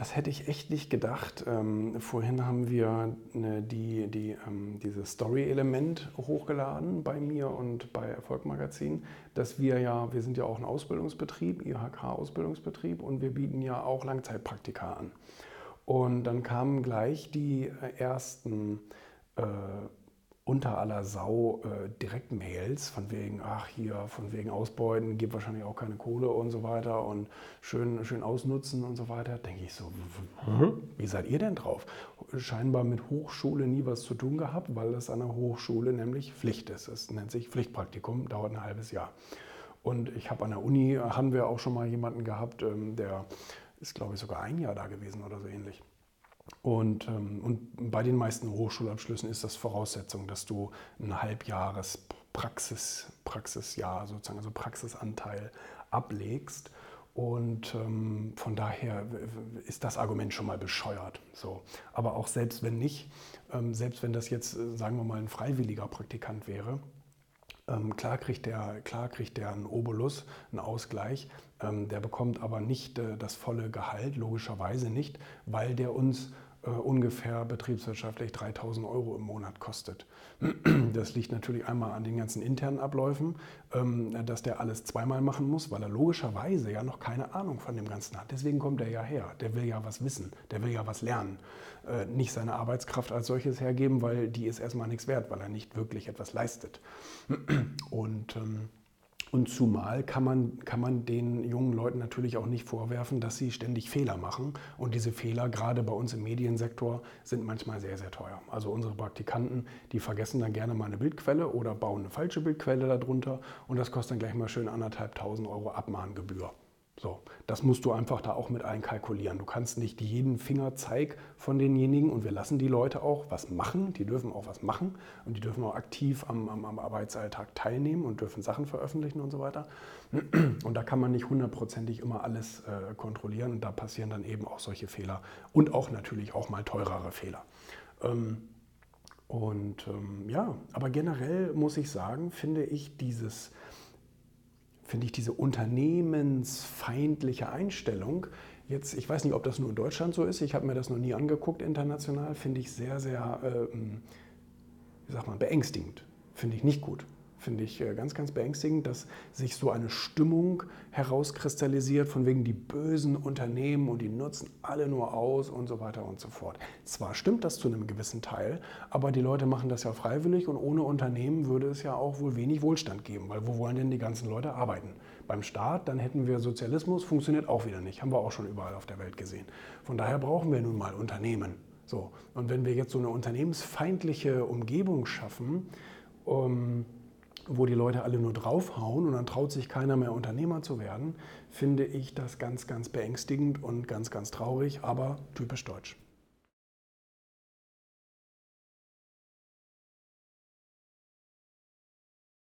Das hätte ich echt nicht gedacht. Ähm, vorhin haben wir ne, die, die, ähm, dieses Story-Element hochgeladen bei mir und bei Erfolg Magazin, dass wir ja, wir sind ja auch ein Ausbildungsbetrieb, IHK-Ausbildungsbetrieb und wir bieten ja auch Langzeitpraktika an. Und dann kamen gleich die äh, ersten äh, unter aller Sau äh, Direktmails von wegen, ach hier, von wegen Ausbeuten, gibt wahrscheinlich auch keine Kohle und so weiter und schön, schön ausnutzen und so weiter. Denke ich so, wie seid ihr denn drauf? Scheinbar mit Hochschule nie was zu tun gehabt, weil das an der Hochschule nämlich Pflicht ist. Es nennt sich Pflichtpraktikum, dauert ein halbes Jahr. Und ich habe an der Uni, haben wir auch schon mal jemanden gehabt, ähm, der ist, glaube ich, sogar ein Jahr da gewesen oder so ähnlich. Und, ähm, und bei den meisten Hochschulabschlüssen ist das Voraussetzung, dass du ein Halbjahres Praxis, Praxisjahr sozusagen, also Praxisanteil ablegst. Und ähm, von daher ist das Argument schon mal bescheuert. So. Aber auch selbst wenn nicht, ähm, selbst wenn das jetzt, äh, sagen wir mal, ein freiwilliger Praktikant wäre, ähm, klar, kriegt der, klar kriegt der einen Obolus, einen Ausgleich. Ähm, der bekommt aber nicht äh, das volle Gehalt, logischerweise nicht, weil der uns äh, ungefähr betriebswirtschaftlich 3000 Euro im Monat kostet. Das liegt natürlich einmal an den ganzen internen Abläufen, ähm, dass der alles zweimal machen muss, weil er logischerweise ja noch keine Ahnung von dem Ganzen hat. Deswegen kommt er ja her. Der will ja was wissen, der will ja was lernen. Äh, nicht seine Arbeitskraft als solches hergeben, weil die ist erstmal nichts wert, weil er nicht wirklich etwas leistet. Und ähm, und zumal kann man, kann man den jungen Leuten natürlich auch nicht vorwerfen, dass sie ständig Fehler machen. Und diese Fehler, gerade bei uns im Mediensektor, sind manchmal sehr, sehr teuer. Also unsere Praktikanten, die vergessen dann gerne mal eine Bildquelle oder bauen eine falsche Bildquelle darunter. Und das kostet dann gleich mal schön anderthalb tausend Euro Abmahngebühr. So, das musst du einfach da auch mit einkalkulieren. Du kannst nicht jeden Fingerzeig von denjenigen und wir lassen die Leute auch was machen. Die dürfen auch was machen und die dürfen auch aktiv am, am, am Arbeitsalltag teilnehmen und dürfen Sachen veröffentlichen und so weiter. Und da kann man nicht hundertprozentig immer alles äh, kontrollieren und da passieren dann eben auch solche Fehler und auch natürlich auch mal teurere Fehler. Ähm, und ähm, ja, aber generell muss ich sagen, finde ich dieses finde ich diese unternehmensfeindliche Einstellung, jetzt, ich weiß nicht, ob das nur in Deutschland so ist, ich habe mir das noch nie angeguckt international, finde ich sehr, sehr, äh, wie sagt man, beängstigend. Finde ich nicht gut finde ich äh, ganz, ganz beängstigend, dass sich so eine Stimmung herauskristallisiert, von wegen die bösen Unternehmen und die nutzen alle nur aus und so weiter und so fort. Zwar stimmt das zu einem gewissen Teil, aber die Leute machen das ja freiwillig und ohne Unternehmen würde es ja auch wohl wenig Wohlstand geben, weil wo wollen denn die ganzen Leute arbeiten? Beim Staat, dann hätten wir Sozialismus, funktioniert auch wieder nicht, haben wir auch schon überall auf der Welt gesehen. Von daher brauchen wir nun mal Unternehmen. So. Und wenn wir jetzt so eine unternehmensfeindliche Umgebung schaffen, um, wo die Leute alle nur draufhauen und dann traut sich keiner mehr Unternehmer zu werden, finde ich das ganz, ganz beängstigend und ganz, ganz traurig, aber typisch deutsch.